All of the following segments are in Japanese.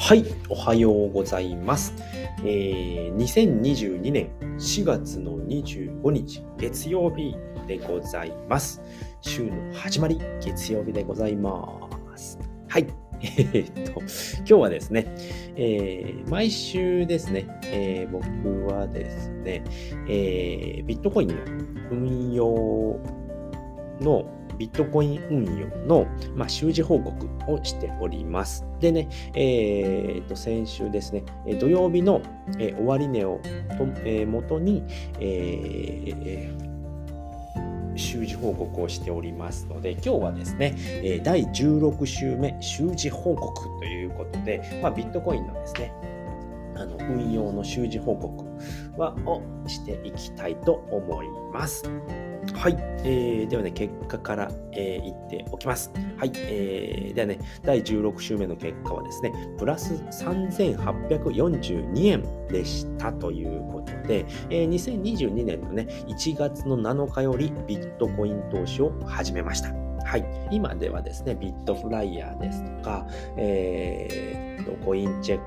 はい、おはようございます。えー、2022年4月の25日月曜日でございます。週の始まり、月曜日でございます。はい。えー、っと、今日はですね、えー、毎週ですね、えー、僕はですね、えビットコインの運用のビットコイン運用の、まあ、習字報告をしております。でね、えー、と先週ですね、土曜日の、えー、終値をと、えー、元に、えー習字報告をしておりますので、今日はですね、第16週目、習字報告ということで、まあ、ビットコインのですね、あの運用の習字報告はをしていきたいと思います。はい、えー、ではね、結果から、えー、言っておきます。はい、えー、ではね、第16週目の結果はですね、プラス3842円でしたということで、えー、2022年のね、1月の7日よりビットコイン投資を始めました。はい、今ではですね、ビットフライヤーですとか、えー、コインチェック、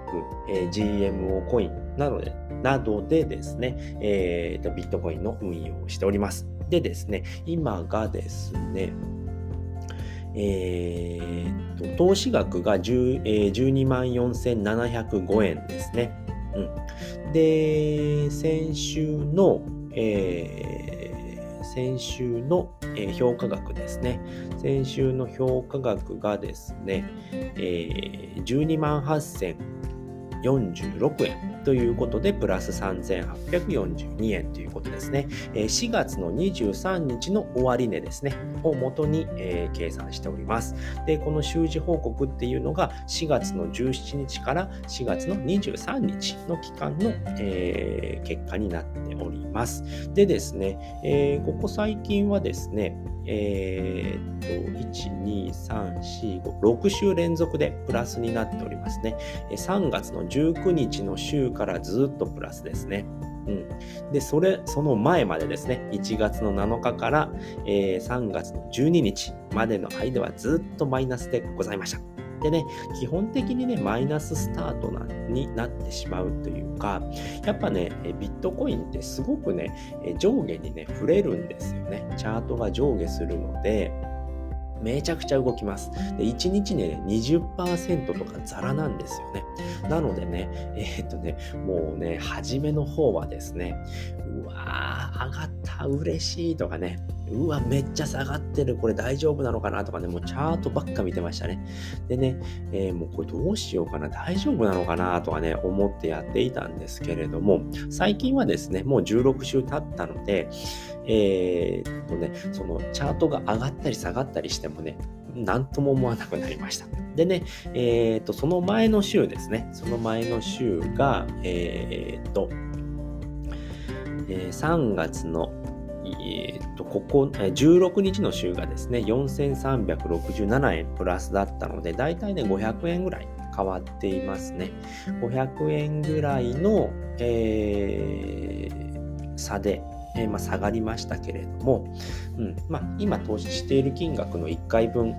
えー、GMO コインなどでなどでですね、えー、ビットコインの運用をしております。でですね、今がですね、えー、と投資額が10、えー、12万4705円ですね。うん、で、先週の、えー、先週の、えー、評価額ですね。先週の評価額がですね、えー、12万8046円。ということで、プラス3842円ということですね。4月の23日の終値ですね、を元に、えー、計算しております。で、この習字報告っていうのが4月の17日から4月の23日の期間の、えー、結果になっております。でですね、えー、ここ最近はですね、えー、っと、1、2、3、4、5、6週連続でプラスになっておりますね。3月の19日の週からずっとプラスですね。うん、で、それ、その前までですね、1月の7日から、えー、3月の12日までの間はずっとマイナスでございました。でね、基本的にね、マイナススタートなになってしまうというか、やっぱね、ビットコインってすごくね、上下にね、触れるんですよね。チャートが上下するので、めちゃくちゃ動きます。で、1日ね、20%とかザラなんですよね。なのでね、えー、っとね、もうね、初めの方はですね、うわー、上がった、嬉しいとかね、うわ、めっちゃ下がってる、これ大丈夫なのかなとかね、もうチャートばっか見てましたね。でね、えー、もうこれどうしようかな、大丈夫なのかなとかね、思ってやっていたんですけれども、最近はですね、もう16週経ったので、えー、とね、そのチャートが上がったり下がったりしてもね、なんとも思わなくなりました。でね、えー、と、その前の週ですね、その前の週が、えー、と、え3月のえー、と、ここ、16日の週がですね、4367円プラスだったので、だいたいね、500円ぐらい変わっていますね。500円ぐらいの、えー、差で、えー、まあ、下がりましたけれども、うんまあ、今投資している金額の1回分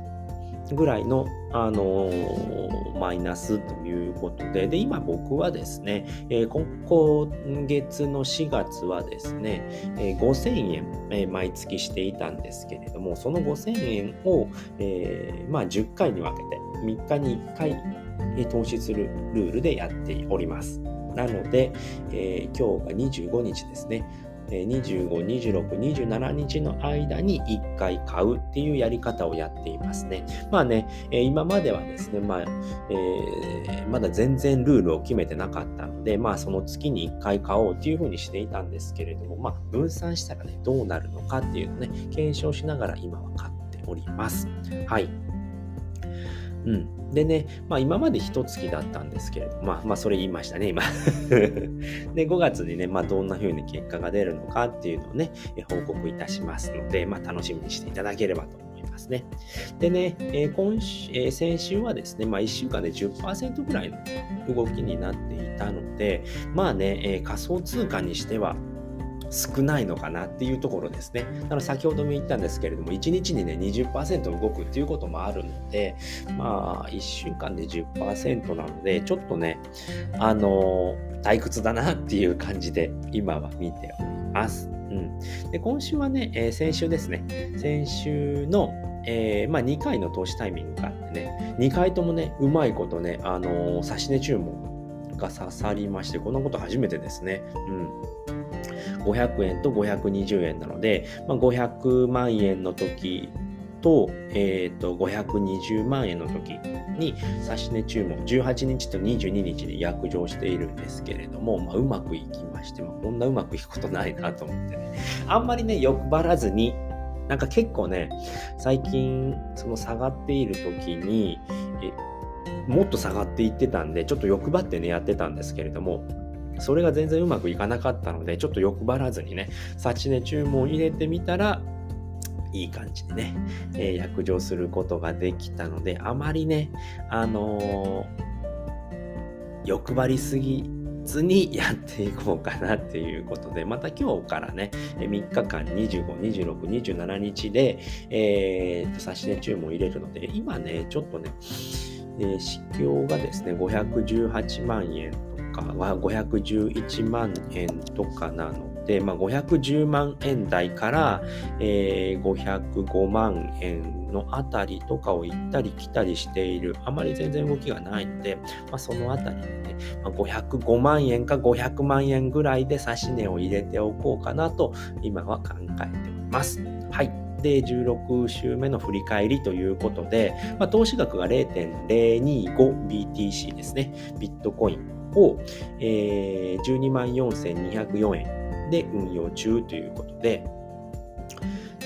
ぐらいの、あのー、マイナスということで、で、今僕はですね、えー、今月の4月はですね、えー、5000円、えー、毎月していたんですけれども、その5000円を、えー、まあ10回に分けて、3日に1回、え投資するルールでやっております。なので、えー、今日が25日ですね。25、26、27日の間に1回買うっていうやり方をやっていますね。まあね、今まではですね、まあ、えー、まだ全然ルールを決めてなかったので、まあその月に1回買おうっていうふうにしていたんですけれども、まあ分散したらね、どうなるのかっていうのね、検証しながら今は買っております。はい。うん。でね、まあ今まで一月だったんですけれども、まあまあそれ言いましたね、今。で、5月にね、まあどんな風に結果が出るのかっていうのをね、報告いたしますので、まあ楽しみにしていただければと思いますね。でね、えー、今週、えー、先週はですね、まあ1週間で10%ぐらいの動きになっていたので、まあね、えー、仮想通貨にしては、少ないのかなっていうところですね。だから先ほども言ったんですけれども、1日にね、20%動くっていうこともあるので、まあ、1週間で10%なので、ちょっとね、あのー、退屈だなっていう感じで、今は見ております。うん、で今週はね、えー、先週ですね、先週の、えー、まあ、2回の投資タイミングがあってね、2回ともね、うまいことね、あのー、指値注文が刺さりまして、こんなこと初めてですね。うん500円と520円なので、まあ、500万円の時と,、えー、と520万円の時に指値注文18日と22日に約定しているんですけれども、まあ、うまくいきまして、まあ、こんなうまくいくことないなと思って。ねあんまりね欲張らずになんか結構ね最近その下がっている時にもっと下がっていってたんでちょっと欲張ってねやってたんですけれどもそれが全然うまくいかなかったので、ちょっと欲張らずにね、幸値注文入れてみたら、いい感じでね、えー、約定することができたので、あまりね、あのー、欲張りすぎずにやっていこうかなっていうことで、また今日からね、3日間25、26、27日で、えー、と、差し値注文入れるので、今ね、ちょっとね、えー、市況がですね、518万円かは511万円とかなので、まあ、510万円台から、えー、505万円のあたりとかを行ったり来たりしている、あまり全然動きがないので、まあ、そのあたりで、ね、まあ、505万円か500万円ぐらいで指値を入れておこうかなと今は考えております。はい。で、16週目の振り返りということで、まあ、投資額が 0.025BTC ですね。ビットコインを、えー、12万4204円で運用中ということで、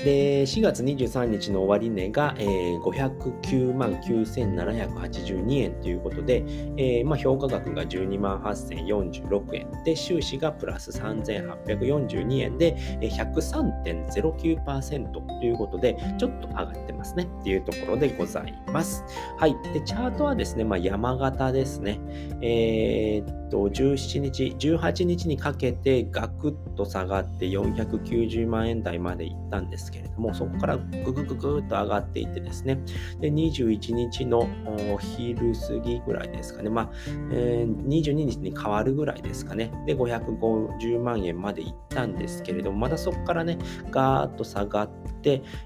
で、4月23日の終値が、えー、509万9782円ということで、えー、まあ、評価額が12万8046円で、収支がプラス3842円で、103.09%ということで、ちょっと上がってますねっていうところでございます。はい。で、チャートはですね、まあ、山形ですね。えーと、17日、18日にかけてガクッと下がって490万円台まで行ったんですけれども、そこからググググっと上がっていってですね、で21日のお昼過ぎぐらいですかね、まあ、えー、22日に変わるぐらいですかね、で550万円までいったんですけれども、またそこからね、ガーッと下がって、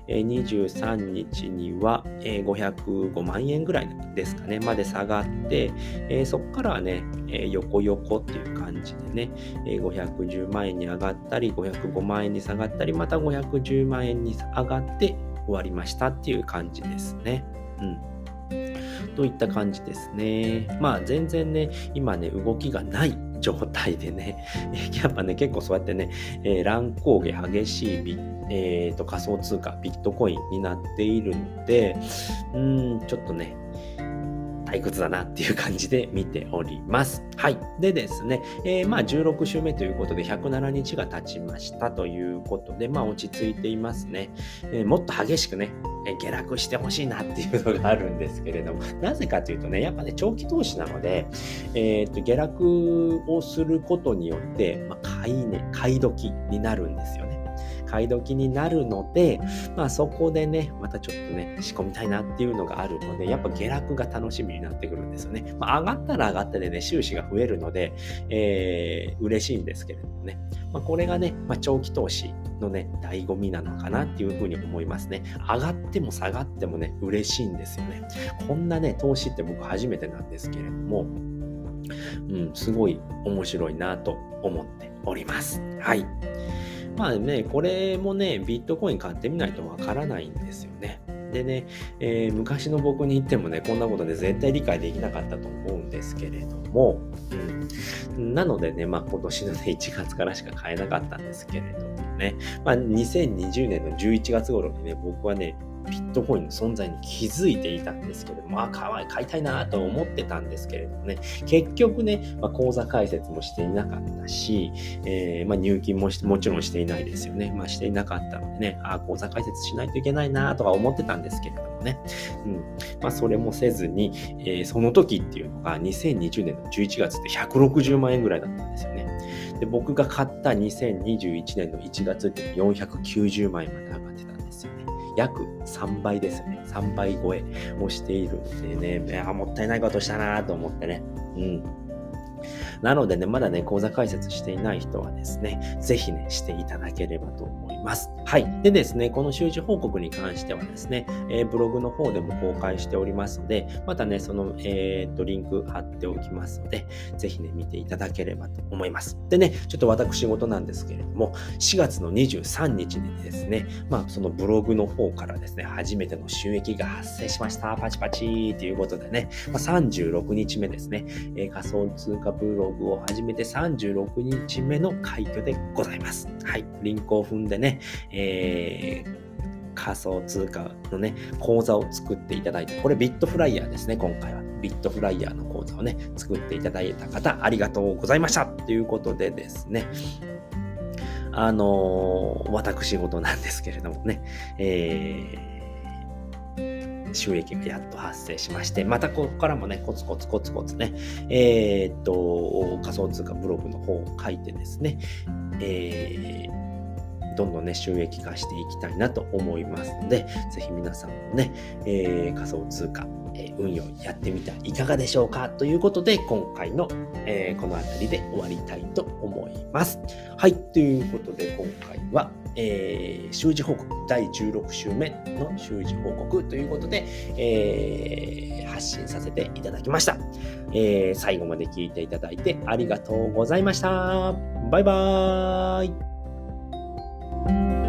23日には505万円ぐらいですかね、まで下がって、そこからはね、横横横っていう感じでね、え510万円に上がったり、505万円に下がったり、また510万円に上がって終わりましたっていう感じですね。うん。といった感じですね。まあ全然ね、今ね、動きがない状態でね、やっぱね、結構そうやってね、えー、乱高下激しいビ、えーと仮想通貨、ビットコインになっているので、うん、ちょっとね、退屈だなっていう感じで見ております。はい。でですね、えー、まあ16週目ということで107日が経ちましたということで、まあ落ち着いていますね。えー、もっと激しくね、えー、下落してほしいなっていうのがあるんですけれども、なぜかというとね、やっぱね、長期投資なので、えー、と下落をすることによって、まあ、買いね、買い時になるんですよね。買い時になるので、まあそこでね、またちょっとね、仕込みたいなっていうのがあるので、やっぱ下落が楽しみになってくるんですよね。まあ上がったら上がったでね、収支が増えるので、えー、嬉しいんですけれどもね。まあこれがね、まあ長期投資のね、醍醐味なのかなっていうふうに思いますね。上がっても下がってもね、嬉しいんですよね。こんなね、投資って僕初めてなんですけれども、うん、すごい面白いなと思っております。はい。まあね、これもね、ビットコイン買ってみないとわからないんですよね。でね、えー、昔の僕に言ってもね、こんなことで絶対理解できなかったと思うんですけれども、うん、なのでね、まあ今年のね、1月からしか買えなかったんですけれどもね、まあ2020年の11月頃にね、僕はね、ビットコインの存在に気づいていたんですけれども、あ、買買いたいなと思ってたんですけれどもね、結局ね、まあ、口座開設もしていなかったし、えー、まあ、入金ももちろんしていないですよね。まあ、していなかったのでね、あ、口座開設しないといけないなとか思ってたんですけれどもね、うん。まあ、それもせずに、えー、その時っていうのが2020年の11月で160万円ぐらいだったんですよね。で、僕が買った2021年の1月って490万円まで上がってた。約3倍ですよね。3倍超えをしているんでね、いやもったいないことしたなと思ってね。うん。なのでね、まだね、講座開設していない人はですね、ぜひね、していただければと思います。はい。でですね、この習字報告に関してはですね、えー、ブログの方でも公開しておりますので、またね、その、えー、っと、リンク貼っておきますので、ぜひね、見ていただければと思います。でね、ちょっと私事なんですけれども、4月の23日にですね、まあ、そのブログの方からですね、初めての収益が発生しました。パチパチーということでね、まあ、36日目ですね、えー、仮想通貨ブログを始めて36日目の快挙でございます。はい。リンクを踏んでね、えー仮想通貨のね、口座を作っていただいて、これビットフライヤーですね、今回は。ビットフライヤーの口座をね、作っていただいた方、ありがとうございましたということでですね、あのー、私事なんですけれどもね、えー収益がやっと発生しまして、またここからもね、コツコツコツコツね、えー、っと、仮想通貨ブログの方を書いてですね、えーどんどんね、収益化していきたいなと思いますので、ぜひ皆さんもね、えー、仮想通貨、え、運用やってみてはいかがでしょうかということで、今回の、えー、この辺りで終わりたいと思います。はい、ということで今回は、えー、習字報告第16週目の習字報告ということで、えー、発信させていただきました、えー。最後まで聞いていただいてありがとうございました。バイバーイ。